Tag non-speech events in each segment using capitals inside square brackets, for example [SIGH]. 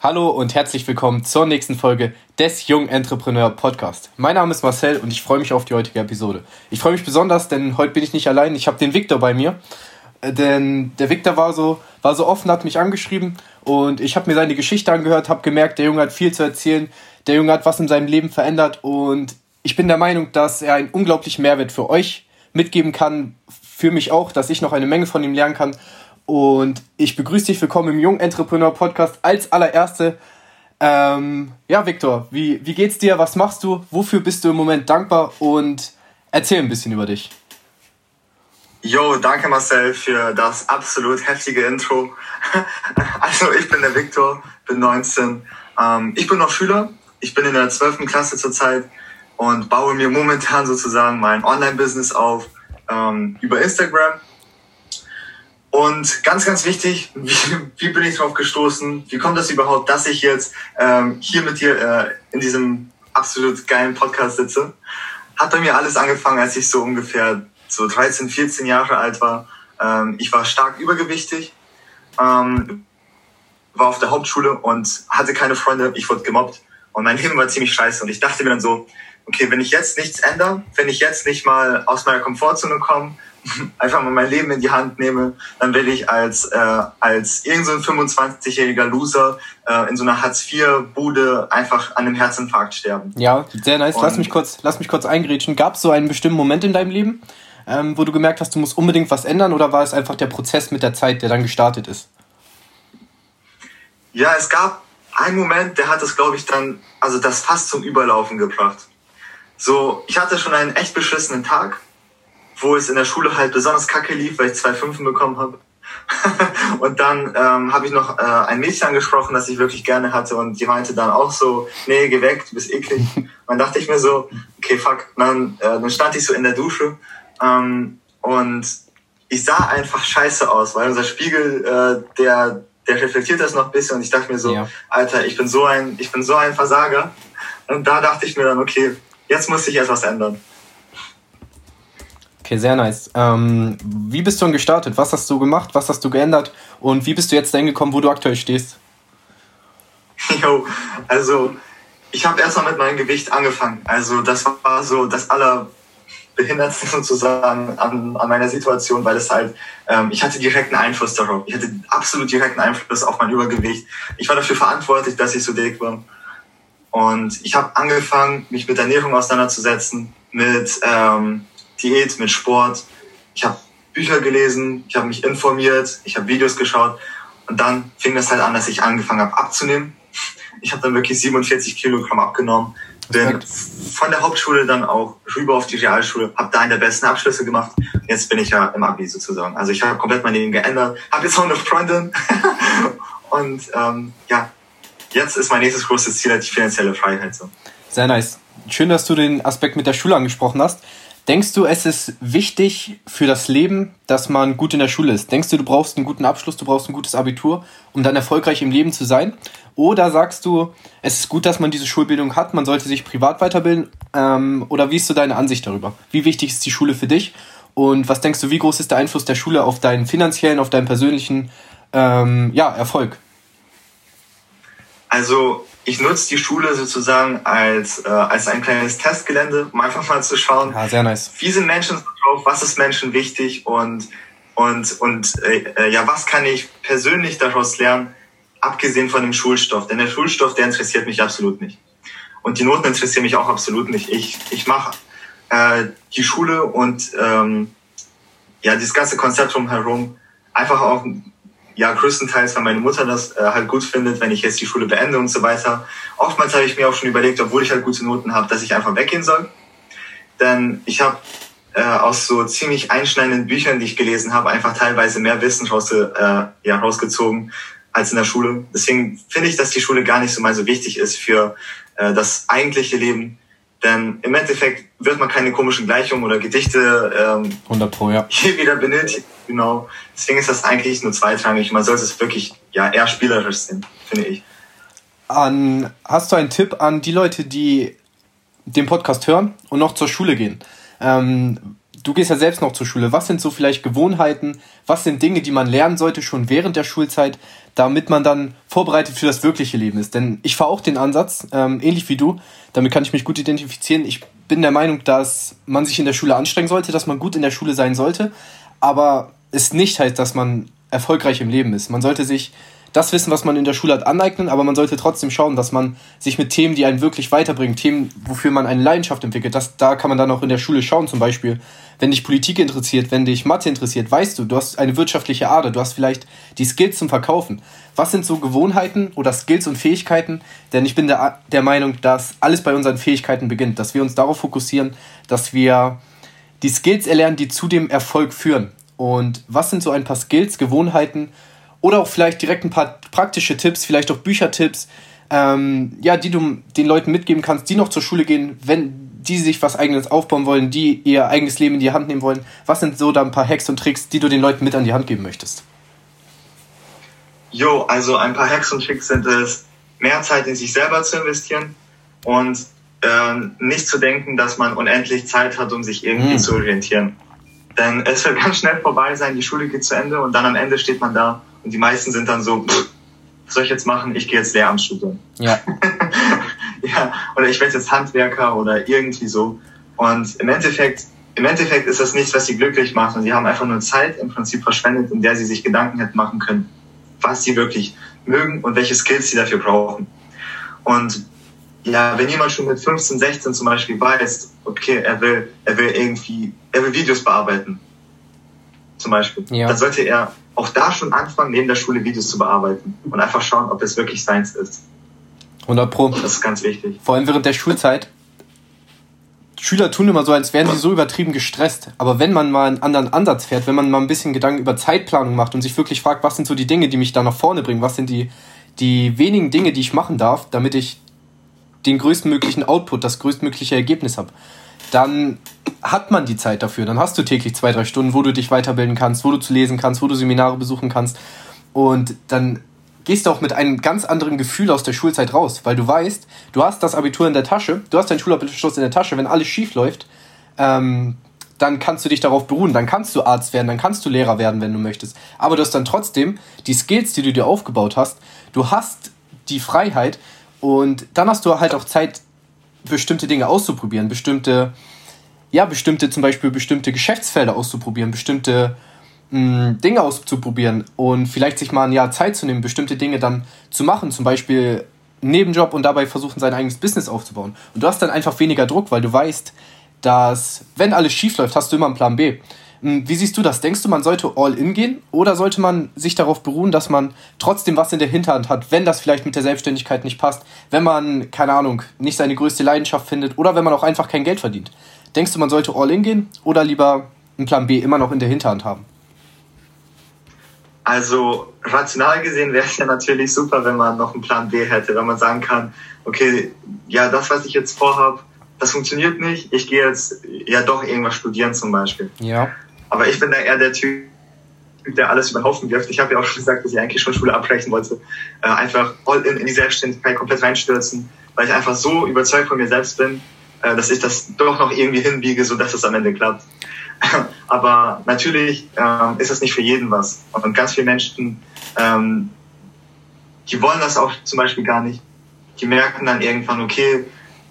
Hallo und herzlich willkommen zur nächsten Folge des Jung Entrepreneur Podcast. Mein Name ist Marcel und ich freue mich auf die heutige Episode. Ich freue mich besonders, denn heute bin ich nicht allein. Ich habe den Victor bei mir. Äh, denn der Victor war so, war so offen, hat mich angeschrieben und ich habe mir seine Geschichte angehört, habe gemerkt, der Junge hat viel zu erzählen. Der Junge hat was in seinem Leben verändert und ich bin der Meinung, dass er einen unglaublichen Mehrwert für euch mitgeben kann, für mich auch, dass ich noch eine Menge von ihm lernen kann und ich begrüße dich willkommen im Jung Entrepreneur Podcast als allererste. Ähm, ja, Viktor, wie, wie geht's dir? Was machst du? Wofür bist du im Moment dankbar? Und erzähl ein bisschen über dich. Jo, danke Marcel für das absolut heftige Intro. [LAUGHS] Also ich bin der Viktor, bin 19. Ähm, ich bin noch Schüler. Ich bin in der 12. Klasse zurzeit und baue mir momentan sozusagen mein Online-Business auf ähm, über Instagram und ganz, ganz wichtig, [LAUGHS] wie, wie bin ich darauf gestoßen? Wie kommt das überhaupt, dass ich jetzt ähm, hier mit dir äh, in diesem absolut geilen Podcast sitze? Hat bei mir alles angefangen, als ich so ungefähr so 13, 14 Jahre alt war. Ähm, ich war stark übergewichtig, ähm, war auf der Hauptschule und hatte keine Freunde. Ich wurde gemobbt und mein Leben war ziemlich scheiße. Und ich dachte mir dann so, okay, wenn ich jetzt nichts ändere, wenn ich jetzt nicht mal aus meiner Komfortzone komme, [LAUGHS] einfach mal mein Leben in die Hand nehme, dann werde ich als, äh, als irgend so ein 25-jähriger Loser äh, in so einer Hartz-IV-Bude einfach an einem Herzinfarkt sterben. Ja, sehr nice. lass mich kurz, lass mich kurz eingrätschen. Gab es so einen bestimmten Moment in deinem Leben, ähm, wo du gemerkt hast, du musst unbedingt was ändern oder war es einfach der Prozess mit der Zeit, der dann gestartet ist? Ja, es gab einen Moment, der hat es, glaube ich, dann, also das fast zum Überlaufen gebracht. So, ich hatte schon einen echt beschissenen Tag wo es in der Schule halt besonders kacke lief, weil ich zwei Fünfen bekommen habe. [LAUGHS] und dann ähm, habe ich noch äh, ein Mädchen angesprochen, das ich wirklich gerne hatte und die meinte dann auch so, nee, geh weg, du bist eklig. [LAUGHS] dann dachte ich mir so, okay, fuck. Und dann, äh, dann stand ich so in der Dusche ähm, und ich sah einfach scheiße aus, weil unser Spiegel, äh, der, der reflektiert das noch ein bisschen und ich dachte mir so, ja. Alter, ich bin so ein, ich bin so ein Versager. Und da dachte ich mir dann, okay, jetzt muss sich etwas ändern. Okay, sehr nice. Ähm, wie bist du denn gestartet? Was hast du gemacht? Was hast du geändert? Und wie bist du jetzt dahin gekommen, wo du aktuell stehst? [LAUGHS] Jo, also ich habe erstmal mit meinem Gewicht angefangen. Also das war so das allerbehindertste [LAUGHS] sozusagen an, an meiner Situation, weil es halt, ähm, ich hatte direkten Einfluss darauf. Ich hatte absolut direkten Einfluss auf mein Übergewicht. Ich war dafür verantwortlich, dass ich so dick war. Und ich habe angefangen, mich mit Ernährung auseinanderzusetzen, mit ähm, Diät, mit Sport. Ich habe Bücher gelesen, ich habe mich informiert, ich habe Videos geschaut und dann fing das halt an, dass ich angefangen habe abzunehmen. Ich habe dann wirklich 47 Kilogramm abgenommen. Bin von der Hauptschule dann auch rüber auf die Realschule, habe da in der besten Abschlüsse gemacht. Jetzt bin ich ja im Abi sozusagen. Also ich habe komplett mein Leben geändert, habe jetzt auch eine Freundin [LAUGHS] und ähm, ja, jetzt ist mein nächstes großes Ziel halt die finanzielle Freiheit. So. Sehr nice. Schön, dass du den Aspekt mit der Schule angesprochen hast. Denkst du, es ist wichtig für das Leben, dass man gut in der Schule ist? Denkst du, du brauchst einen guten Abschluss, du brauchst ein gutes Abitur, um dann erfolgreich im Leben zu sein? Oder sagst du, es ist gut, dass man diese Schulbildung hat, man sollte sich privat weiterbilden? Ähm, oder wie ist so deine Ansicht darüber? Wie wichtig ist die Schule für dich? Und was denkst du, wie groß ist der Einfluss der Schule auf deinen finanziellen, auf deinen persönlichen ähm, ja, Erfolg? Also ich nutze die Schule sozusagen als, äh, als ein kleines Testgelände, um einfach mal zu schauen, ja, sehr nice. wie sind Menschen drauf, was ist Menschen wichtig und, und, und äh, äh, ja, was kann ich persönlich daraus lernen, abgesehen von dem Schulstoff. Denn der Schulstoff, der interessiert mich absolut nicht. Und die Noten interessieren mich auch absolut nicht. Ich, ich mache äh, die Schule und ähm, ja, dieses ganze Konzept drumherum einfach auch ja, größtenteils, weil meine Mutter das äh, halt gut findet, wenn ich jetzt die Schule beende und so weiter. Oftmals habe ich mir auch schon überlegt, obwohl ich halt gute Noten habe, dass ich einfach weggehen soll. Denn ich habe äh, aus so ziemlich einschneidenden Büchern, die ich gelesen habe, einfach teilweise mehr Wissen rausge äh, ja, rausgezogen als in der Schule. Deswegen finde ich, dass die Schule gar nicht so mal so wichtig ist für äh, das eigentliche Leben denn im Endeffekt wird man keine komischen Gleichungen oder Gedichte ähm, 100 Pro, ja. hier [LAUGHS] wieder benötigen. Genau. Deswegen ist das eigentlich nur zweitrangig. Man sollte es wirklich ja, eher spielerisch sehen, finde ich. An, hast du einen Tipp an die Leute, die den Podcast hören und noch zur Schule gehen? Ähm, du gehst ja selbst noch zur Schule. Was sind so vielleicht Gewohnheiten? Was sind Dinge, die man lernen sollte schon während der Schulzeit, damit man dann vorbereitet für das wirkliche Leben ist. Denn ich fahre auch den Ansatz, ähm, ähnlich wie du, damit kann ich mich gut identifizieren. Ich bin der Meinung, dass man sich in der Schule anstrengen sollte, dass man gut in der Schule sein sollte, aber es nicht heißt, dass man erfolgreich im Leben ist. Man sollte sich das Wissen, was man in der Schule hat, aneignen, aber man sollte trotzdem schauen, dass man sich mit Themen, die einen wirklich weiterbringen, Themen, wofür man eine Leidenschaft entwickelt, das, da kann man dann auch in der Schule schauen, zum Beispiel, wenn dich Politik interessiert, wenn dich Mathe interessiert, weißt du, du hast eine wirtschaftliche Ader, du hast vielleicht die Skills zum Verkaufen. Was sind so Gewohnheiten oder Skills und Fähigkeiten? Denn ich bin der, der Meinung, dass alles bei unseren Fähigkeiten beginnt, dass wir uns darauf fokussieren, dass wir die Skills erlernen, die zu dem Erfolg führen. Und was sind so ein paar Skills, Gewohnheiten oder auch vielleicht direkt ein paar praktische Tipps, vielleicht auch Büchertipps, ähm, ja, die du den Leuten mitgeben kannst, die noch zur Schule gehen, wenn die sich was eigenes aufbauen wollen, die ihr eigenes Leben in die Hand nehmen wollen. Was sind so da ein paar Hacks und Tricks, die du den Leuten mit an die Hand geben möchtest? Jo, also ein paar Hacks und Tricks sind es, mehr Zeit in sich selber zu investieren und äh, nicht zu denken, dass man unendlich Zeit hat, um sich irgendwie mhm. zu orientieren. Denn es wird [LAUGHS] ganz schnell vorbei sein, die Schule geht zu Ende und dann am Ende steht man da und die meisten sind dann so, pff, was soll ich jetzt machen? Ich gehe jetzt Lehramt studieren. Ja. [LAUGHS] ja. Oder ich werde jetzt Handwerker oder irgendwie so. Und im Endeffekt, im Endeffekt ist das nichts, was sie glücklich macht. Und sie haben einfach nur Zeit im Prinzip verschwendet, in der sie sich Gedanken hätten machen können, was sie wirklich mögen und welche Skills sie dafür brauchen. Und ja, wenn jemand schon mit 15, 16 zum Beispiel weiß, okay, er will, er will irgendwie, er will Videos bearbeiten, zum Beispiel, ja. dann sollte er auch da schon anfangen, neben der Schule Videos zu bearbeiten und einfach schauen, ob das wirklich seins ist. 100 Pro. Das ist ganz wichtig. Vor allem während der Schulzeit. Schüler tun immer so, als wären sie so übertrieben gestresst. Aber wenn man mal einen anderen Ansatz fährt, wenn man mal ein bisschen Gedanken über Zeitplanung macht und sich wirklich fragt, was sind so die Dinge, die mich da nach vorne bringen, was sind die, die wenigen Dinge, die ich machen darf, damit ich den größtmöglichen Output, das größtmögliche Ergebnis habe, dann hat man die Zeit dafür. Dann hast du täglich zwei, drei Stunden, wo du dich weiterbilden kannst, wo du zu lesen kannst, wo du Seminare besuchen kannst. Und dann gehst du auch mit einem ganz anderen Gefühl aus der Schulzeit raus, weil du weißt, du hast das Abitur in der Tasche, du hast deinen Schulabschluss in der Tasche, wenn alles schief läuft, ähm, dann kannst du dich darauf beruhen, dann kannst du Arzt werden, dann kannst du Lehrer werden, wenn du möchtest. Aber du hast dann trotzdem die Skills, die du dir aufgebaut hast, du hast die Freiheit, und dann hast du halt auch Zeit, bestimmte Dinge auszuprobieren, bestimmte, ja, bestimmte, zum Beispiel bestimmte Geschäftsfelder auszuprobieren, bestimmte mh, mm, Dinge auszuprobieren und vielleicht sich mal ein Jahr Zeit zu nehmen, bestimmte Dinge dann zu machen, zum Beispiel Nebenjob und dabei versuchen, sein eigenes Business aufzubauen. Und du hast dann einfach weniger Druck, weil du weißt, dass, wenn alles schief läuft, hast du immer einen Plan B. Hm, wie siehst du das? Denkst du, man sollte all in gehen oder sollte man sich darauf beruhen, dass man trotzdem was in der Hinterhand hat, wenn das vielleicht mit der Selbstständigkeit nicht passt, wenn man, keine Ahnung, nicht seine größte Leidenschaft findet oder wenn man auch einfach kein Geld verdient? Denkst du, man sollte all in gehen oder lieber einen Plan B immer noch in der Hinterhand haben? Also rational gesehen wäre es ja natürlich super, wenn man noch einen Plan B hätte, wenn man sagen kann, okay, ja, das, was ich jetzt vorhabe, das funktioniert nicht, ich gehe jetzt ja doch irgendwas studieren zum Beispiel. Ja. Aber ich bin da eher der Typ, der alles über den Haufen wirft. Ich habe ja auch schon gesagt, dass ich eigentlich schon Schule abbrechen wollte. Äh, einfach all in, in die Selbstständigkeit komplett reinstürzen, weil ich einfach so überzeugt von mir selbst bin, äh, dass ich das doch noch irgendwie hinbiege, so dass es am Ende klappt. [LAUGHS] Aber natürlich ähm, ist das nicht für jeden was. Und ganz viele Menschen, ähm, die wollen das auch zum Beispiel gar nicht. Die merken dann irgendwann, okay,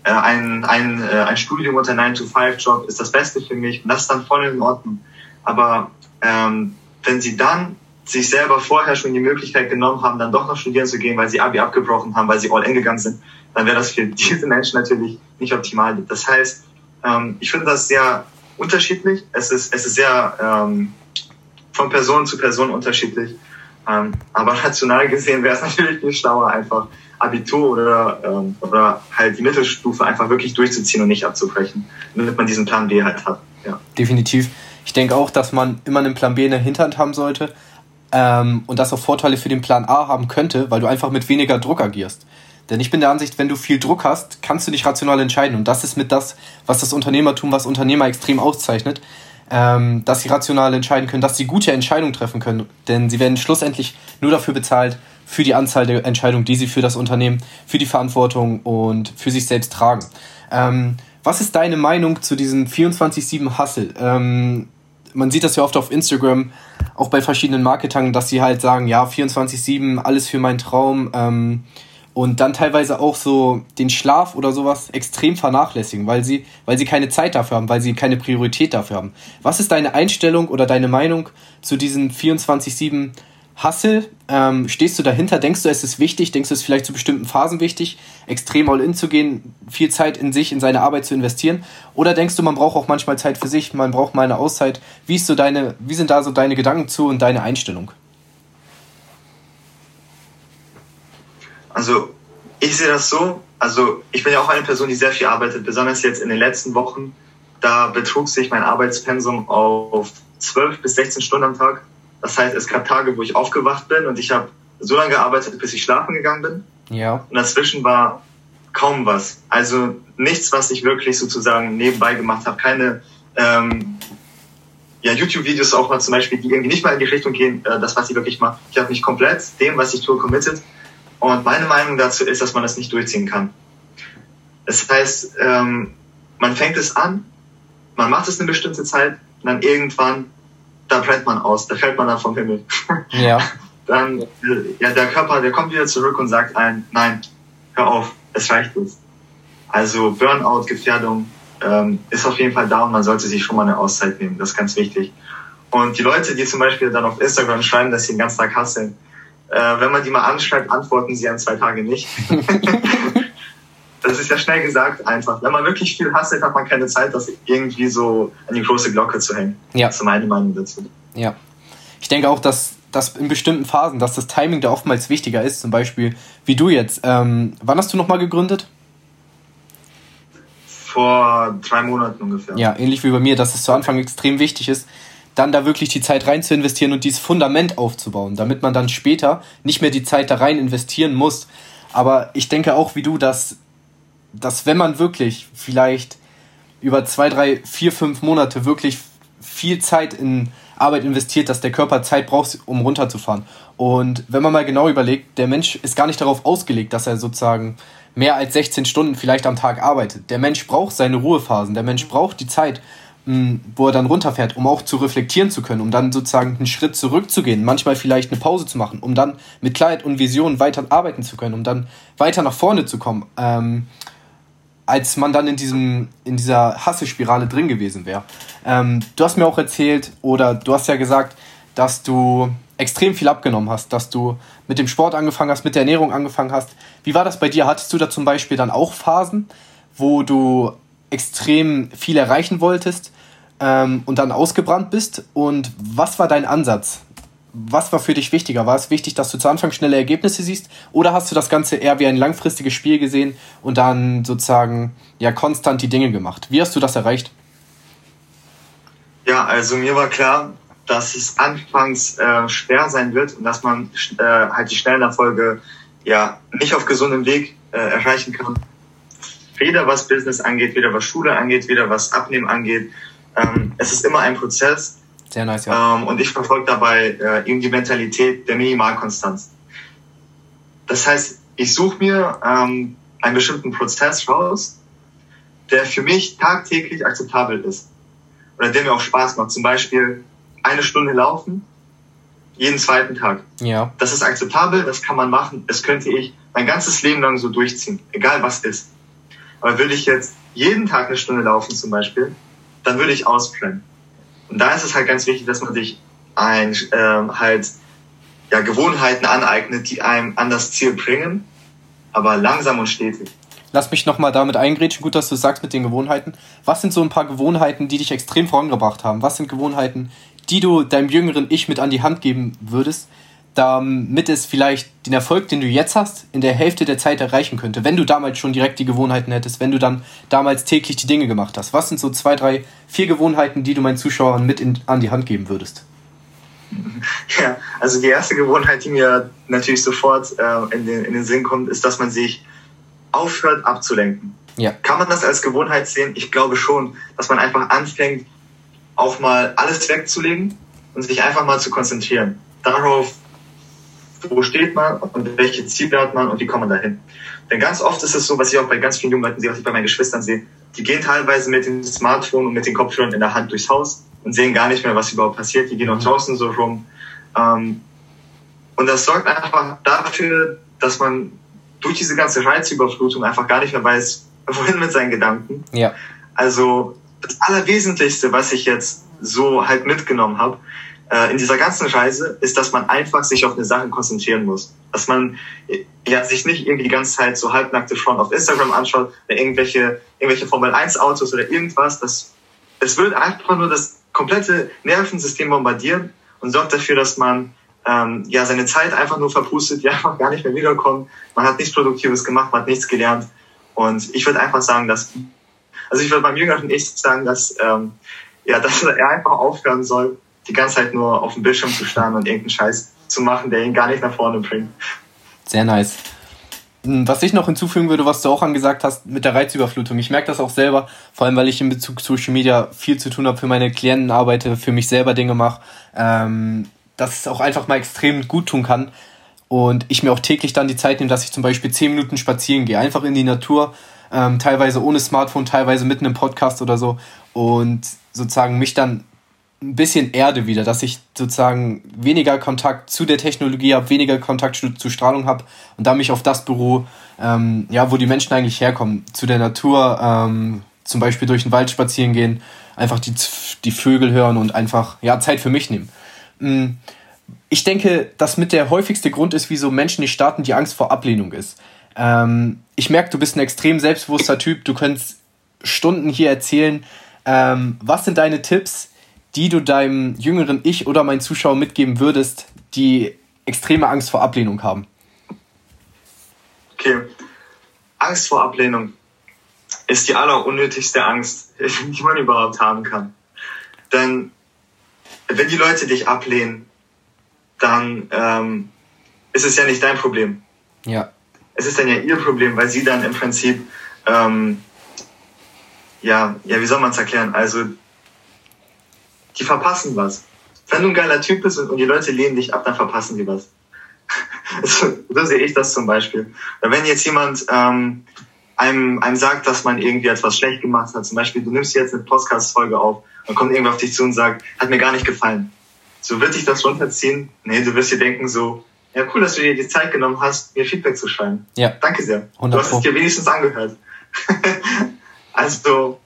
äh, ein, ein, äh, ein Studium unter 9-to-5-Job ist das Beste für mich und das ist dann voll in Ordnung. Aber ähm, wenn sie dann sich selber vorher schon die Möglichkeit genommen haben, dann doch noch studieren zu gehen, weil sie Abi abgebrochen haben, weil sie all in gegangen sind, dann wäre das für [LAUGHS] diese Menschen natürlich nicht optimal. Das heißt, ähm, ich finde das sehr unterschiedlich. Es ist, es ist sehr ähm, von Person zu Person unterschiedlich. Ähm, aber [LAUGHS] rational gesehen wäre es natürlich viel schlauer, einfach Abitur oder, oder halt die Mittelstufe einfach wirklich durchzuziehen und nicht abzubrechen, damit man diesen Plan B halt hat. Ja. Definitiv. Ich denke auch, dass man immer einen Plan B in der Hinterhand haben sollte ähm, und das auch Vorteile für den Plan A haben könnte, weil du einfach mit weniger Druck agierst. Denn ich bin der Ansicht, wenn du viel Druck hast, kannst du nicht rational entscheiden. Und das ist mit das, was das Unternehmertum, was Unternehmer extrem auszeichnet, ähm, dass sie rational entscheiden können, dass sie gute Entscheidungen treffen können. Denn sie werden schlussendlich nur dafür bezahlt, für die Anzahl der Entscheidungen, die sie für das Unternehmen, für die Verantwortung und für sich selbst tragen. Ähm, was ist deine Meinung zu diesem 24-7 Hustle? Ähm, man sieht das ja oft auf Instagram, auch bei verschiedenen Marketern, dass sie halt sagen, ja, 24-7, alles für meinen Traum. Ähm, und dann teilweise auch so den Schlaf oder sowas extrem vernachlässigen, weil sie, weil sie keine Zeit dafür haben, weil sie keine Priorität dafür haben. Was ist deine Einstellung oder deine Meinung zu diesen 24-7 Hustle? Ähm, stehst du dahinter? Denkst du, es ist wichtig? Denkst du, es ist vielleicht zu bestimmten Phasen wichtig, extrem all in zu gehen, viel Zeit in sich, in seine Arbeit zu investieren? Oder denkst du, man braucht auch manchmal Zeit für sich, man braucht mal eine Auszeit? Wie, ist so deine, wie sind da so deine Gedanken zu und deine Einstellung? Also, ich sehe das so. Also, ich bin ja auch eine Person, die sehr viel arbeitet, besonders jetzt in den letzten Wochen. Da betrug sich mein Arbeitspensum auf 12 bis 16 Stunden am Tag. Das heißt, es gab Tage, wo ich aufgewacht bin und ich habe so lange gearbeitet, bis ich schlafen gegangen bin. Ja. Und dazwischen war kaum was. Also nichts, was ich wirklich sozusagen nebenbei gemacht habe. Keine ähm, ja, YouTube-Videos auch mal zum Beispiel, die irgendwie nicht mal in die Richtung gehen, äh, das, was ich wirklich mache. Ich habe mich komplett dem, was ich tue, committed. Und meine Meinung dazu ist, dass man das nicht durchziehen kann. Das heißt, ähm, man fängt es an, man macht es eine bestimmte Zeit, und dann irgendwann da brennt man aus, da fällt man dann vom Himmel. [LAUGHS] Ja. dann, ja, der Körper, der kommt wieder zurück und sagt ein, nein, hör auf, es reicht jetzt. Also Burnout, Gefährdung ähm, ist auf jeden Fall da und man sollte sich schon mal eine Auszeit nehmen, das ist ganz wichtig. Und die Leute, die zum Beispiel dann auf Instagram schreiben, dass sie den ganzen Tag hasseln, äh, wenn man die mal anschreibt, antworten sie an zwei Tage nicht. [LAUGHS] [LAUGHS] das ist ja schnell gesagt einfach. Wenn man wirklich viel hasselt, hat man keine Zeit, das irgendwie so an die große Glocke zu hängen. Ja. Das ist meine Meinung dazu. Ja. Ich denke auch, dass, dass in bestimmten Phasen, dass das Timing da oftmals wichtiger ist. Zum Beispiel wie du jetzt. Ähm, wann hast du nochmal gegründet? Vor drei Monaten ungefähr. Ja, ähnlich wie bei mir, dass es zu Anfang extrem wichtig ist, dann da wirklich die Zeit rein zu investieren und dieses Fundament aufzubauen, damit man dann später nicht mehr die Zeit da rein investieren muss. Aber ich denke auch wie du, dass dass wenn man wirklich vielleicht über zwei, drei, vier, fünf Monate wirklich viel Zeit in Arbeit investiert, dass der Körper Zeit braucht, um runterzufahren. Und wenn man mal genau überlegt, der Mensch ist gar nicht darauf ausgelegt, dass er sozusagen mehr als 16 Stunden vielleicht am Tag arbeitet. Der Mensch braucht seine Ruhephasen, der Mensch braucht die Zeit, wo er dann runterfährt, um auch zu reflektieren zu können, um dann sozusagen einen Schritt zurückzugehen, manchmal vielleicht eine Pause zu machen, um dann mit Klarheit und Vision weiter arbeiten zu können, um dann weiter nach vorne zu kommen. Ähm, als man dann in, diesem, in dieser Hassespirale drin gewesen wäre. Ähm, du hast mir auch erzählt, oder du hast ja gesagt, dass du extrem viel abgenommen hast, dass du mit dem Sport angefangen hast, mit der Ernährung angefangen hast. Wie war das bei dir? Hattest du da zum Beispiel dann auch Phasen, wo du extrem viel erreichen wolltest ähm, und dann ausgebrannt bist? Und was war dein Ansatz? Was war für dich wichtiger? War es wichtig, dass du zu Anfang schnelle Ergebnisse siehst? Oder hast du das Ganze eher wie ein langfristiges Spiel gesehen und dann sozusagen ja konstant die Dinge gemacht? Wie hast du das erreicht? Ja, also mir war klar, dass es anfangs äh, schwer sein wird und dass man äh, halt die schnellen Erfolge ja nicht auf gesundem Weg äh, erreichen kann. Weder was Business angeht, weder was Schule angeht, weder was Abnehmen angeht. Ähm, es ist immer ein Prozess sehr nice, ja. Ähm, und ich verfolge dabei äh, eben die Mentalität der Minimalkonstanz. Das heißt, ich suche mir ähm, einen bestimmten Prozess raus, der für mich tagtäglich akzeptabel ist. Oder der mir auch Spaß macht. Zum Beispiel eine Stunde laufen, jeden zweiten Tag. Ja. Das ist akzeptabel, das kann man machen. Das könnte ich mein ganzes Leben lang so durchziehen, egal was ist. Aber würde ich jetzt jeden Tag eine Stunde laufen zum Beispiel, dann würde ich ausbrennen. Und da ist es halt ganz wichtig, dass man sich ein, ähm, halt ja, Gewohnheiten aneignet, die einem an das Ziel bringen, aber langsam und stetig. Lass mich nochmal damit eingrätschen. Gut, dass du sagst mit den Gewohnheiten. Was sind so ein paar Gewohnheiten, die dich extrem vorangebracht haben? Was sind Gewohnheiten, die du deinem jüngeren Ich mit an die Hand geben würdest, damit es vielleicht den Erfolg, den du jetzt hast, in der Hälfte der Zeit erreichen könnte, wenn du damals schon direkt die Gewohnheiten hättest, wenn du dann damals täglich die Dinge gemacht hast? Was sind so zwei, drei, vier Gewohnheiten, die du meinen Zuschauern mit in, an die Hand geben würdest? [LAUGHS] Ja, also die erste Gewohnheit, die mir natürlich sofort äh, in, den, in den Sinn kommt, ist, dass man sich aufhört abzulenken. Ja. Kann man das als Gewohnheit sehen? Ich glaube schon, dass man einfach anfängt, auch mal alles wegzulegen und sich einfach mal zu konzentrieren. Darauf, wo steht man und welche Ziele hat man und wie kommt man dahin. Denn ganz oft ist es so, was ich auch bei ganz vielen jungen Leuten sehe, was ich bei meinen Geschwistern sehe, die gehen teilweise mit dem Smartphone und mit den Kopfhörern in der Hand durchs Haus, und sehen gar nicht mehr, was überhaupt passiert. Die gehen auch draußen so rum. Ähm, und das sorgt einfach dafür, dass man durch diese ganze Reizüberflutung einfach gar nicht mehr weiß, [LAUGHS] wohin mit seinen Gedanken. Ja. Also das Allerwesentlichste, was ich jetzt so halt mitgenommen habe, äh, in dieser ganzen Reise, ist, dass man einfach sich auf eine Sache konzentrieren muss. Dass man äh, ja, sich nicht irgendwie die ganze Zeit so halbnackte Front auf Instagram anschaut, oder irgendwelche, irgendwelche Formel 1 Autos oder irgendwas. Das, es wird einfach nur das komplette Nervensystem bombardieren und sorgt dafür, dass man ähm, ja seine Zeit einfach nur verpustet, ja einfach gar nicht mehr wiederkommt. Man hat nichts Produktives gemacht, man hat nichts gelernt. Und ich würde einfach sagen, dass, also ich würde beim jüngeren Ich sagen, dass, ähm, ja, [LAUGHS] dass er einfach aufhören soll, die ganze Zeit nur auf den Bildschirm zu starren und irgendeinen Scheiß zu machen, der ihn gar nicht nach vorne bringt. Sehr nice. Hm, was ich noch hinzufügen würde, was du auch angesagt hast mit der Reizüberflutung. Ich merke das auch selber, vor allem weil ich in Bezug zu Social Media viel zu tun habe, für meine Klienten arbeite, für mich selber Dinge mache, ähm, dass es auch einfach mal extrem gut tun kann. Und ich mir auch täglich dann die Zeit nehme, dass ich zum Beispiel zehn Minuten spazieren gehe, einfach in die Natur, ähm, teilweise ohne Smartphone, teilweise mitten im Podcast oder so. Und sozusagen mich dann ein bisschen Erde wieder, dass ich sozusagen weniger Kontakt zu der Technologie habe, weniger Kontakt zu Strahlung habe und da mich auf das Büro, ähm, ja, wo die Menschen eigentlich herkommen, zu der Natur, ähm, zum Beispiel durch den Wald spazieren gehen, einfach die, die Vögel hören und einfach, ja, Zeit für mich nehmen. Mm, ich denke, dass mit der häufigste Grund ist, wieso Menschen nicht starten, die Angst vor Ablehnung ist. Ähm, ich merke, du bist ein extrem selbstbewusster Typ, du könntest Stunden hier erzählen. Ähm, was sind deine Tipps, die du deinem jüngeren Ich oder meinen Zuschauern mitgeben würdest, die extreme Angst vor Ablehnung haben? Okay. Angst vor Ablehnung ist die allerunnötigste Angst, [LAUGHS] die man überhaupt haben kann. Denn wenn die Leute dich ablehnen, dann ähm, ist es ja nicht dein Problem. Ja. Es ist dann ja ihr Problem, weil sie dann im Prinzip, ähm, ja, ja, wie soll man es erklären? Also die verpassen was. Wenn du ein geiler Typ bist und die Leute lehnen dich ab, dann verpassen die was. [LAUGHS] so, so sehe ich das zum Beispiel. Wenn jetzt jemand ähm, einem, einem sagt, dass man irgendwie etwas schlecht gemacht hat, zum Beispiel, du nimmst jetzt eine Podcast-Folge auf und kommt irgendwer auf dich zu und sagt, hat mir gar nicht gefallen. So wird dich das runterziehen? Nee, du wirst dir denken so, ja cool, dass du dir die Zeit genommen hast, mir Feedback zu schreiben. Ja. Danke sehr. 100%. Du hast es dir wenigstens angehört. [LAUGHS] also,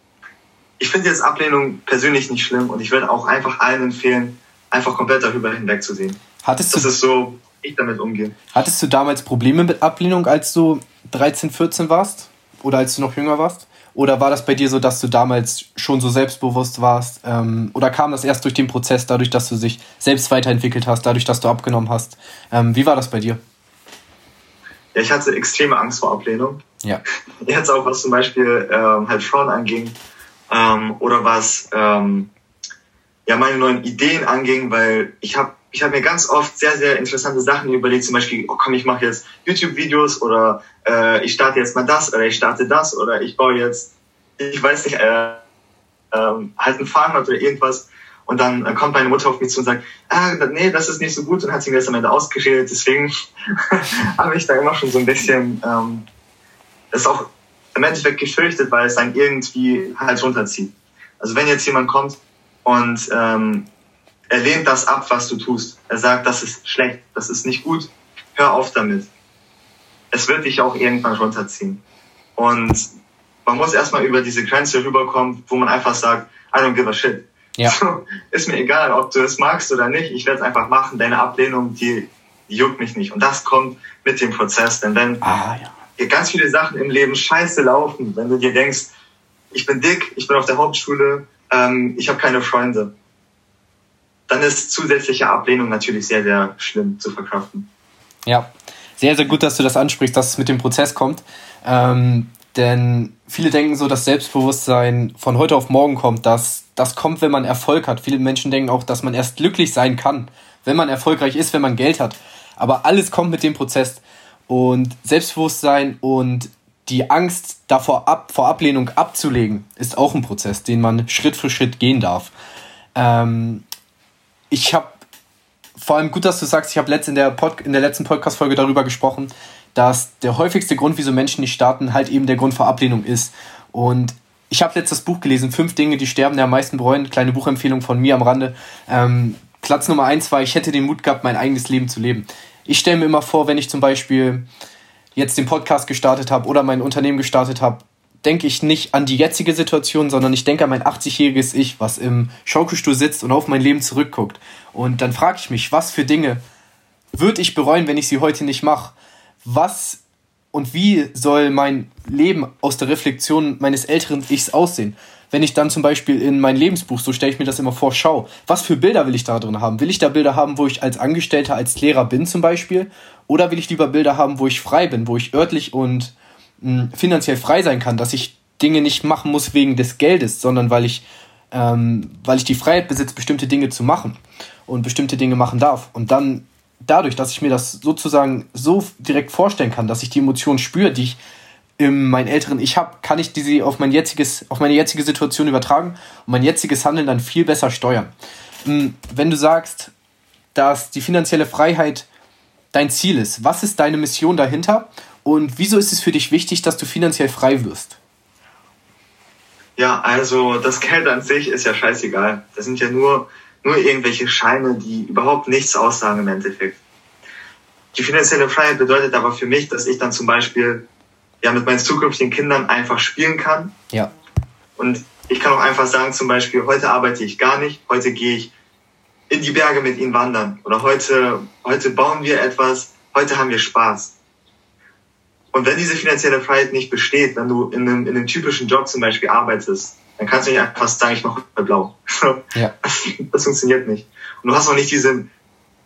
ich finde jetzt Ablehnung persönlich nicht schlimm und ich würde auch einfach allen empfehlen, einfach komplett darüber hinwegzusehen. Hattest das ist so, ich damit umgehe. Hattest du damals Probleme mit Ablehnung, als du 13, 14 warst? Oder als du noch jünger warst? Oder war das bei dir so, dass du damals schon so selbstbewusst warst? Ähm, oder kam das erst durch den Prozess, dadurch, dass du dich selbst weiterentwickelt hast, dadurch, dass du abgenommen hast? Ähm, wie war das bei dir? Ja, ich hatte extreme Angst vor Ablehnung. Ja. [LAUGHS] Jetzt auch, was zum Beispiel ähm, halt Frauen anging ähm, oder was ähm, ja meine neuen Ideen anging, weil ich habe ich hab mir ganz oft sehr, sehr interessante Sachen überlegt, zum Beispiel, oh komm, ich mache jetzt YouTube-Videos oder äh, ich starte jetzt mal das oder ich starte das oder ich baue jetzt, ich weiß nicht, äh, äh, halt ein Fahrrad oder irgendwas. Und dann äh, kommt meine Mutter auf mich zu und sagt, ah, nee, das ist nicht so gut und hat sie mir das am Ende ausgeredet. Deswegen [LAUGHS] habe ich da immer schon so ein bisschen, ähm, das ist auch im Endeffekt gefürchtet, weil es dann irgendwie halt runterzieht. Also wenn jetzt jemand kommt und ähm, er lehnt das ab, was du tust. Er sagt, das ist schlecht, das ist nicht gut, hör auf damit. Es wird dich auch irgendwann runterziehen. Und man muss erstmal über diese Grenze rüberkommen, wo man einfach sagt, I don't give a shit. Ja. So, ist mir egal, ob du es magst oder nicht, ich werde es einfach machen. Deine Ablehnung, die, die juckt mich nicht. Und das kommt mit dem Prozess. Denn wenn ah, ja ganz viele Sachen im Leben scheiße laufen, wenn du dir denkst, ich bin dick, ich bin auf der Hauptschule, ähm, ich habe keine Freunde, dann ist zusätzliche Ablehnung natürlich sehr, sehr schlimm zu verkraften. Ja, sehr, sehr gut, dass du das ansprichst, dass es mit dem Prozess kommt. Ähm, denn viele denken so, dass Selbstbewusstsein von heute auf morgen kommt, dass das kommt, wenn man Erfolg hat. Viele Menschen denken auch, dass man erst glücklich sein kann, wenn man erfolgreich ist, wenn man Geld hat. Aber alles kommt mit dem Prozess. Und Selbstbewusstsein und die Angst davor ab, vor Ablehnung abzulegen, ist auch ein Prozess, den man Schritt für Schritt gehen darf. Ähm, ich habe vor allem gut, dass du sagst, ich habe in, der in der letzten Podcast-Folge darüber gesprochen, dass der häufigste Grund, wieso Menschen nicht starten, halt eben der Grund vor Ablehnung ist. Und ich habe letztes Buch gelesen, Fünf Dinge, die sterben, der am meisten bereuen. Kleine Buchempfehlung von mir am Rande. Ähm, Platz Nummer eins war, ich hätte den Mut gehabt, mein eigenes Leben zu leben. Ich stelle mir immer vor, wenn ich zum Beispiel jetzt den Podcast gestartet habe oder mein Unternehmen gestartet habe, denke ich nicht an die jetzige Situation, sondern ich denke an mein 80-jähriges Ich, was im Schaukelstuhl sitzt und auf mein Leben zurückguckt. Und dann frage ich mich, was für Dinge würde ich bereuen, wenn ich sie heute nicht mache? Was und wie soll mein Leben aus der Reflexion meines älteren Ichs aussehen? Wenn ich dann zum Beispiel in mein Lebensbuch, so stelle ich mir das immer vor, schaue, was für Bilder will ich da drin haben? Will ich da Bilder haben, wo ich als Angestellter, als Lehrer bin zum Beispiel? Oder will ich lieber Bilder haben, wo ich frei bin, wo ich örtlich und mh, hm, finanziell frei sein kann, dass ich Dinge nicht machen muss wegen des Geldes, sondern weil ich, ähm, weil ich die Freiheit besitze, bestimmte Dinge zu machen und bestimmte Dinge machen darf. Und dann dadurch, dass ich mir das sozusagen so direkt vorstellen kann, dass ich die Emotionen spüre, die ich in meinen älteren Ich habe, kann ich diese auf mein jetziges, auf meine jetzige Situation übertragen und mein jetziges Handeln dann viel besser steuern. Hm, wenn du sagst, dass die finanzielle Freiheit dein Ziel ist, was ist deine Mission dahinter und wieso ist es für dich wichtig, dass du finanziell frei wirst? Ja, also das Geld an sich ist ja scheißegal. Das sind ja nur nur irgendwelche Scheine, die überhaupt nichts aussagen im Endeffekt. Die finanzielle Freiheit bedeutet aber für mich, dass ich dann zum Beispiel ja mit meinen zukünftigen Kindern einfach spielen kann. Ja. Und ich kann auch einfach sagen, zum Beispiel, heute arbeite ich gar nicht, heute gehe ich in die Berge mit ihnen wandern oder heute, heute bauen wir etwas, heute haben wir Spaß. Und wenn diese finanzielle Freiheit nicht besteht, wenn du in einem, in einem typischen Job zum Beispiel arbeitest, dann kannst du nicht einfach sagen, ich mache blau. [LAUGHS] Ja. Das, das, funktioniert nicht. Und du hast auch nicht diese,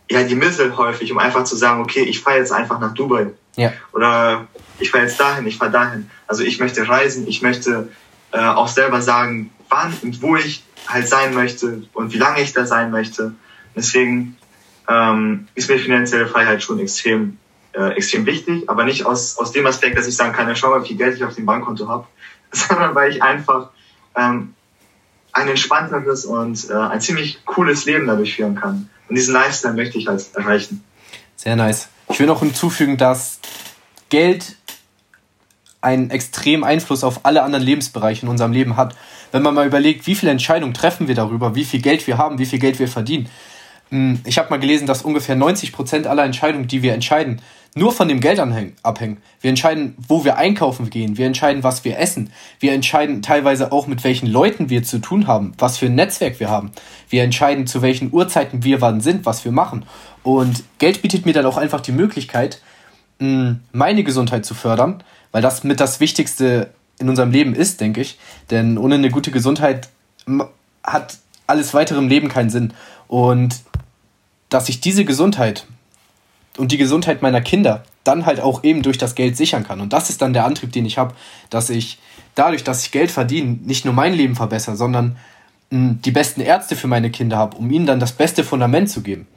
ja, die Mittel häufig, um einfach zu sagen, okay, ich fahre jetzt einfach nach Dubai. Ja. Oder ich fahre jetzt dahin, ich fahre dahin. Also ich möchte reisen, ich möchte äh, auch selber sagen, wann und wo ich halt sein möchte und wie lange ich da sein möchte. Deswegen ähm, ist mir finanzielle Freiheit schon extrem, äh, extrem wichtig, aber nicht aus, aus dem Aspekt, dass ich sagen kann, schau mal, wie viel Geld ich auf dem Bankkonto habe, [LAUGHS] sondern weil ich einfach ähm, ein entspannteres und äh, ein ziemlich cooles Leben dadurch führen kann. Und diesen Lifestyle möchte ich halt erreichen. Sehr nice. Ich will noch hinzufügen, dass Geld einen extremen Einfluss auf alle anderen Lebensbereiche in unserem Leben hat. Wenn man mal überlegt, wie viele Entscheidungen treffen wir darüber, wie viel Geld wir haben, wie viel Geld wir verdienen. Hm, ich habe mal gelesen, dass ungefähr 90 Prozent aller Entscheidungen, die wir entscheiden, nur von dem Geld abhängen. Wir entscheiden, wo wir einkaufen gehen. Wir entscheiden, was wir essen. Wir entscheiden teilweise auch, mit welchen Leuten wir zu tun haben, was für ein Netzwerk wir haben. Wir entscheiden, zu welchen Uhrzeiten wir wann sind, was wir machen. Und Geld bietet mir dann auch einfach die Möglichkeit, hm, meine Gesundheit zu fördern, weil das mit das Wichtigste in unserem Leben ist, denke ich. Denn ohne eine gute Gesundheit hat alles weitere im Leben keinen Sinn. Und dass ich diese Gesundheit und die Gesundheit meiner Kinder dann halt auch eben durch das Geld sichern kann. Und das ist dann der Antrieb, den ich habe, dass ich dadurch, dass ich Geld verdiene, nicht nur mein Leben verbessere, sondern hm, die besten Ärzte für meine Kinder habe, um ihnen dann das beste Fundament zu geben.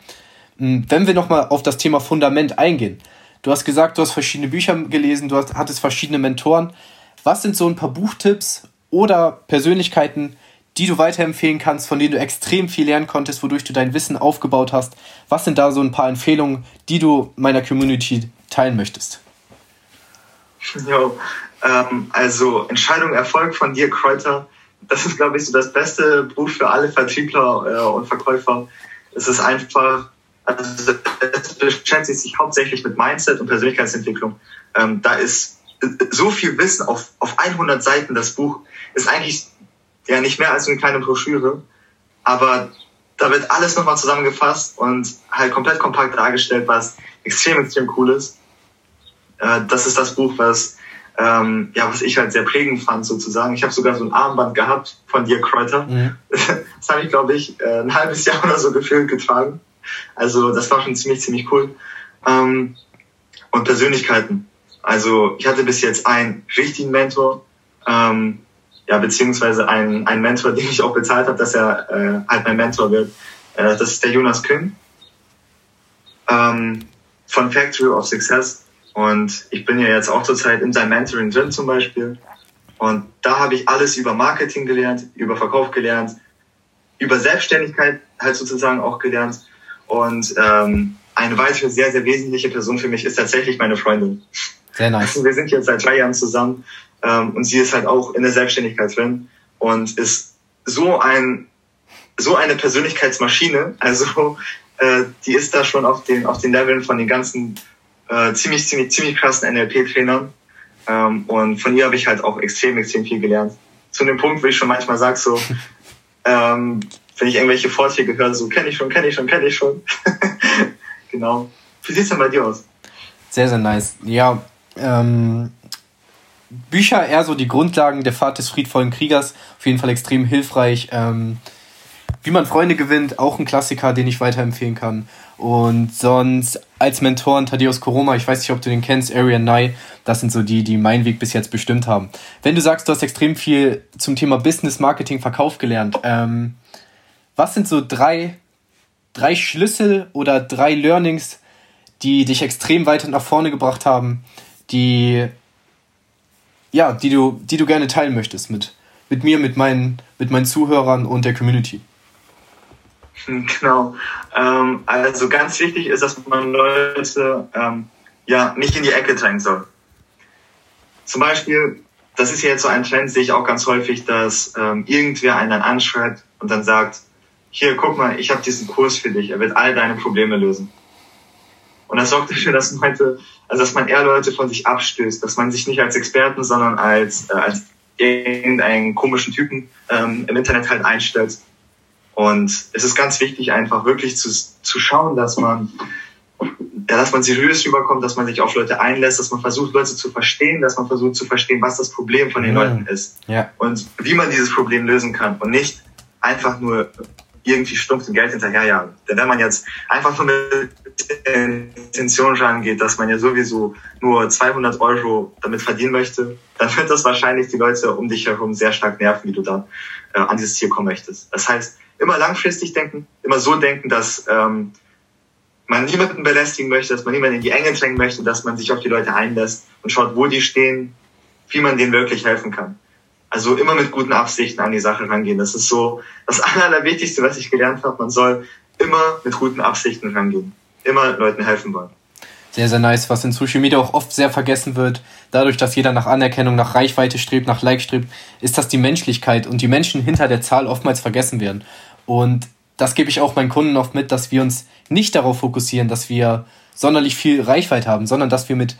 Hm, wenn wir nochmal auf das Thema Fundament eingehen. Du hast gesagt, du hast verschiedene Bücher gelesen, du hattest verschiedene Mentoren. Was sind so ein paar Buchtipps oder Persönlichkeiten, die du weiterempfehlen kannst, von denen du extrem viel lernen konntest, wodurch du dein Wissen aufgebaut hast? Was sind da so ein paar Empfehlungen, die du meiner Community teilen möchtest? Jo, ähm, also Entscheidung Erfolg von dir, Kräuter. Das ist, glaube ich, so das beste Buch für alle Vertriebler äh, und Verkäufer. Es ist einfach, also es beschäftigt sich hauptsächlich mit Mindset und Persönlichkeitsentwicklung. Ähm, da ist so viel Wissen auf, auf 100 Seiten. Das Buch ist eigentlich ja nicht mehr als eine kleine Broschüre, aber da wird alles nochmal zusammengefasst und halt komplett kompakt dargestellt, was extrem, extrem cool ist. Äh, das ist das Buch, was, ähm, ja, was ich halt sehr prägend fand sozusagen. Ich habe sogar so ein Armband gehabt von dir, Kräuter. Mhm. [LAUGHS] Das habe ich, glaube ich, äh, ein halbes Jahr oder so gefühlt getragen. Also das war schon ziemlich, ziemlich cool. Ähm, und Persönlichkeiten. Also ich hatte bis jetzt einen richtigen Mentor, ähm, ja, beziehungsweise ein, ein Mentor, den ich auch bezahlt habe, dass er äh, halt mein Mentor wird. Äh, das ist der Jonas Kühn ähm, von Factory of Success. Und ich bin ja jetzt auch zurzeit in seinem Mentoring drin zum Beispiel. Und da habe ich alles über Marketing gelernt, über Verkauf gelernt, über Selbstständigkeit halt sozusagen auch gelernt. Und ähm, eine weitere sehr, sehr wesentliche Person für mich ist tatsächlich meine Freundin. Sehr nice. Wir sind jetzt seit drei Jahren zusammen Ähm, und sie ist halt auch in der Selbstständigkeit drin und ist so ein so eine Persönlichkeitsmaschine. Also [LAUGHS] äh, die ist da schon auf den auf den Leveln von den ganzen äh, ziemlich ziemlich ziemlich krassen NLP-Trainern. Ähm, und von ihr habe ich halt auch extrem extrem viel gelernt. Zu dem Punkt, wo ich schon manchmal sage so, [LAUGHS] ähm, wenn ich irgendwelche Vorträge höre, so kenne ich schon, kenne ich schon, kenne ich schon. [LAUGHS] genau. Wie sieht's denn bei dir aus? Sehr, sehr nice. Ja, ähm, Bücher eher so die Grundlagen der Fahrt des friedvollen Kriegers. Auf jeden Fall extrem hilfreich. Ähm, wie man Freunde gewinnt, auch ein Klassiker, den ich weiterempfehlen kann. Und sonst als Mentoren Thaddeus Koroma, ich weiß nicht, ob du den kennst, Arian Nye, das sind so die, die meinen Weg bis jetzt bestimmt haben. Wenn du sagst, du hast extrem viel zum Thema Business, Marketing, Verkauf gelernt, ähm, was sind so drei, drei Schlüssel oder drei Learnings, die dich extrem weiter nach vorne gebracht haben, die, ja, die du, die du gerne teilen möchtest mit, mit mir, mit meinen, mit meinen Zuhörern und der Community? Genau. Ähm, also ganz wichtig ist, dass man Leute ähm, ja nicht in die Ecke drängen soll. Zum Beispiel, das ist ja jetzt so ein Trend, sehe ich auch ganz häufig, dass ähm, irgendwer einen dann anschreibt und dann sagt, hier, guck mal, ich habe diesen Kurs für dich, er wird all deine Probleme lösen. Und das sorgt dafür, dass man heute, also dass man eher Leute von sich abstößt, dass man sich nicht als Experten, sondern als, äh, als irgendeinen komischen Typen ähm, im Internet halt einstellt. Und es ist ganz wichtig, einfach wirklich zu, zu schauen, dass man, ja, dass man seriös rüberkommt, dass man sich auf Leute einlässt, dass man versucht, Leute zu verstehen, dass man versucht zu verstehen, was das Problem von den mhm. Leuten ist. Ja. Und wie man dieses Problem lösen kann. Und nicht einfach nur irgendwie stumpf dem Geld hinterherjagen. Denn wenn man jetzt einfach nur mit Intention rangeht, dass man ja sowieso nur 200 Euro damit verdienen möchte, dann wird das wahrscheinlich die Leute um dich herum sehr stark nerven, wie du da äh, an dieses Ziel kommen möchtest. Das heißt, immer langfristig denken, immer so denken, dass ähm, man niemanden belästigen möchte, dass man niemanden in die Enge drängen möchte, dass man sich auf die Leute einlässt und schaut, wo die stehen, wie man denen wirklich helfen kann. Also immer mit guten Absichten an die Sache rangehen. Das ist so das [LAUGHS] Allerwichtigste, was ich gelernt habe. Man soll immer mit guten Absichten rangehen. Immer Leuten helfen wollen. Sehr, sehr nice. Was in Social Media auch oft sehr vergessen wird, dadurch, dass jeder nach Anerkennung, nach Reichweite strebt, nach Like strebt, ist, dass die Menschlichkeit und die Menschen hinter der Zahl oftmals vergessen werden. Und das gebe ich auch meinen Kunden oft mit, dass wir uns nicht darauf fokussieren, dass wir sonderlich viel Reichweite haben, sondern dass wir mit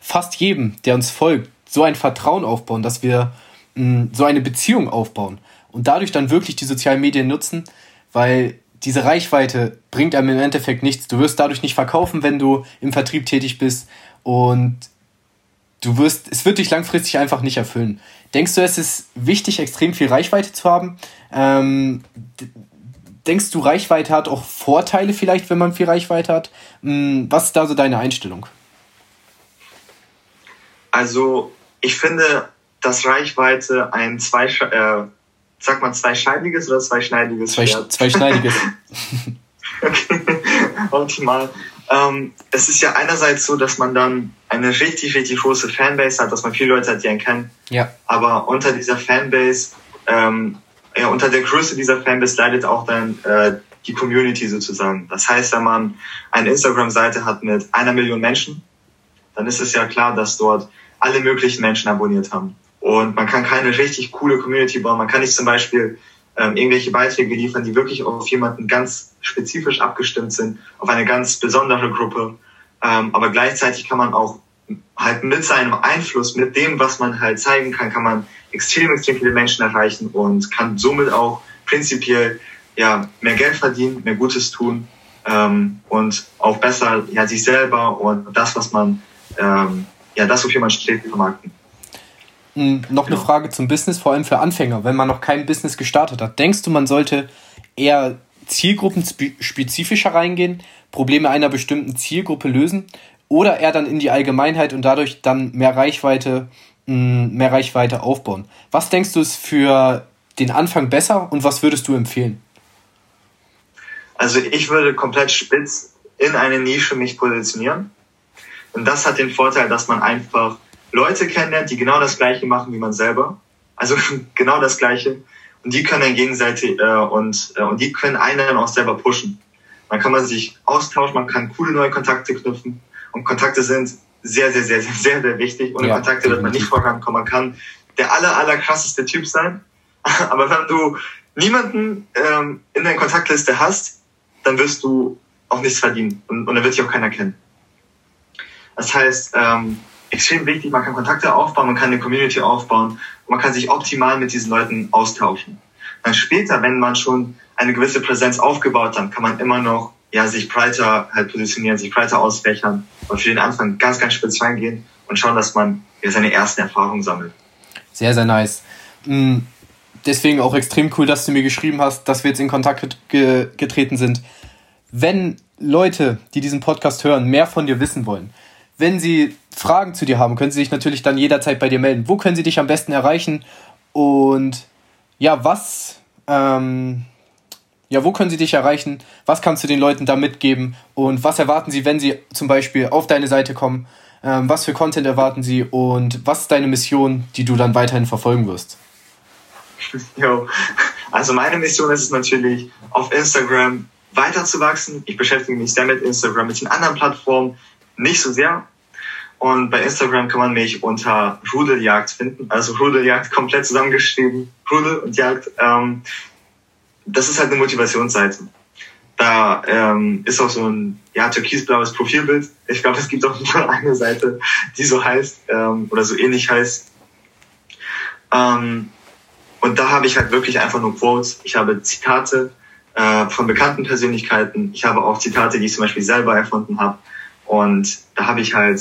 fast jedem, der uns folgt, so ein Vertrauen aufbauen, dass wir so eine Beziehung aufbauen und dadurch dann wirklich die sozialen Medien nutzen, weil diese Reichweite bringt einem im Endeffekt nichts. Du wirst dadurch nicht verkaufen, wenn du im Vertrieb tätig bist und du wirst, es wird dich langfristig einfach nicht erfüllen. Denkst du, es ist wichtig, extrem viel Reichweite zu haben? Ähm, denkst du, Reichweite hat auch Vorteile vielleicht, wenn man viel Reichweite hat? Hm, was ist da so deine Einstellung? Also, ich finde, dass Reichweite ein zwei, äh, sag mal zweischneidiges oder zweischneidiges zwei, Schwert? Zweischneidiges. [LAUGHS] [LAUGHS] okay, optimal. Ähm, es ist ja einerseits so, dass man dann eine richtig, richtig große Fanbase hat, dass man viele Leute hat, die einen kennen. Ja. Aber unter dieser Fanbase, ähm, ja, unter der Größe dieser Fanbase leidet auch dann äh, die Community sozusagen. Das heißt, wenn man eine Instagram-Seite hat mit einer Million Menschen, dann ist es ja klar, dass dort alle möglichen Menschen abonniert haben. Und man kann keine richtig coole Community bauen. Man kann nicht zum Beispiel ähm, irgendwelche Beiträge liefern, die wirklich auf jemanden ganz spezifisch abgestimmt sind, auf eine ganz besondere Gruppe. Ähm, aber gleichzeitig kann man auch halt mit seinem Einfluss, mit dem, was man halt zeigen kann, kann man extrem, extrem viele Menschen erreichen und kann somit auch prinzipiell ja mehr Geld verdienen, mehr Gutes tun ähm, und auch besser ja sich selber und das, was man ähm, ja das, wofür man steht, vermarkten. Hm, noch eine Frage zum Business, vor allem für Anfänger, wenn man noch kein Business gestartet hat. Denkst du, man sollte eher zielgruppenspezifischer reingehen, Probleme einer bestimmten Zielgruppe lösen oder eher dann in die Allgemeinheit und dadurch dann mehr Reichweite, hm, mehr Reichweite aufbauen? Was denkst du ist für den Anfang besser und was würdest du empfehlen? Also ich würde komplett spitz in eine Nische mich positionieren. Und das hat den Vorteil, dass man einfach Leute kennenlernt, die genau das Gleiche machen wie man selber. Also [LAUGHS] genau das Gleiche. Und die können dann gegenseitig äh, und, äh, und die können einen dann auch selber pushen. Dann kann man sich austauschen, man kann coole neue Kontakte knüpfen. Und Kontakte sind sehr, sehr, sehr, sehr, sehr, sehr wichtig. Ohne ja, Kontakte wird man nicht vorankommen. Man kann der aller, aller krasseste Typ sein. [LAUGHS] Aber wenn du niemanden ähm, in deiner Kontaktliste hast, dann wirst du auch nichts verdienen. Und, und dann wird dich auch keiner kennen. Das heißt, ähm, extrem wichtig, man kann Kontakte aufbauen, man kann eine Community aufbauen man kann sich optimal mit diesen Leuten austauschen. Dann später, wenn man schon eine gewisse Präsenz aufgebaut hat, kann man immer noch ja, sich breiter halt positionieren, sich breiter ausfächern und für den Anfang ganz, ganz spitz reingehen und schauen, dass man ja, seine ersten Erfahrungen sammelt. Sehr, sehr nice. Mm, deswegen auch extrem cool, dass du mir geschrieben hast, dass wir jetzt in Kontakt ge getreten sind. Wenn Leute, die diesen Podcast hören, mehr von dir wissen wollen, wenn sie Fragen zu dir haben, können sie sich natürlich dann jederzeit bei dir melden. Wo können sie dich am besten erreichen? Und ja, was, ähm, ja, wo können sie dich erreichen? Was kannst du den Leuten da mitgeben? Und was erwarten sie, wenn sie zum Beispiel auf deine Seite kommen? Ähm, was für Content erwarten sie? Und was ist deine Mission, die du dann weiterhin verfolgen wirst? [LAUGHS] Jo. Also meine Mission ist es natürlich, auf Instagram weiterzuwachsen. Ich beschäftige mich sehr mit Instagram, mit den anderen Plattformen nicht so sehr. Und bei Instagram kann man mich unter Rudeljagd finden. Also Rudeljagd komplett zusammengeschrieben. Rudel und Jagd. Ähm, das ist halt eine Motivationsseite. Da ähm, ist auch so ein ja, türkisblaues Profilbild. Ich glaube, es gibt auch nur eine Seite, die so heißt ähm, oder so ähnlich heißt. Ähm, und da habe ich halt wirklich einfach nur Quotes. Ich habe Zitate äh, von bekannten Persönlichkeiten. Ich habe auch Zitate, die ich zum Beispiel selber erfunden habe. Und da habe ich halt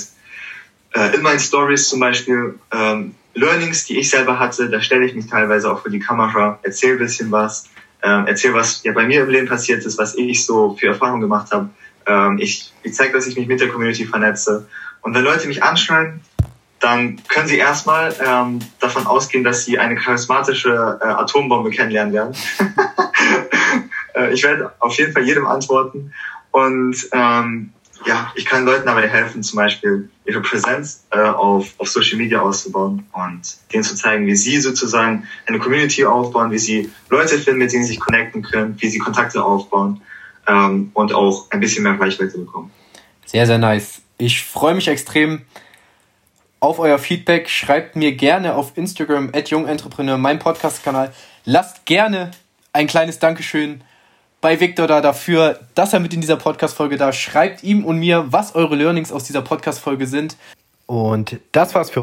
äh, in meinen Stories zum Beispiel ähm, Learnings, die ich selber hatte. Da stelle ich mich teilweise auch für die Kamera, erzähle ein bisschen was, ähm, erzähle, was ja bei mir im Leben passiert ist, was ich so für Erfahrungen gemacht habe. Ähm, ich ich zeige, dass ich mich mit der Community vernetze. Und wenn Leute mich anschreiben, dann können sie erstmal ähm, davon ausgehen, dass sie eine charismatische äh, Atombombe kennenlernen werden. [LAUGHS] äh, ich werde auf jeden Fall jedem antworten. Und ähm, ja, ich kann Leuten dabei helfen, zum Beispiel ihre Präsenz äh, auf, auf Social Media auszubauen und denen zu zeigen, wie sie sozusagen eine Community aufbauen, wie sie Leute finden, mit denen sie sich connecten können, wie sie Kontakte aufbauen ähm, und auch ein bisschen mehr Reichweite bekommen. Sehr, sehr nice. Ich freue mich extrem auf euer Feedback. Schreibt mir gerne auf Instagram at Jungentrepreneur, mein Podcast-Kanal. Lasst gerne ein kleines Dankeschön bei Victor da dafür, dass er mit in dieser Podcast-Folge da. Schreibt ihm und mir, was eure Learnings aus dieser Podcast-Folge sind. Und das war's für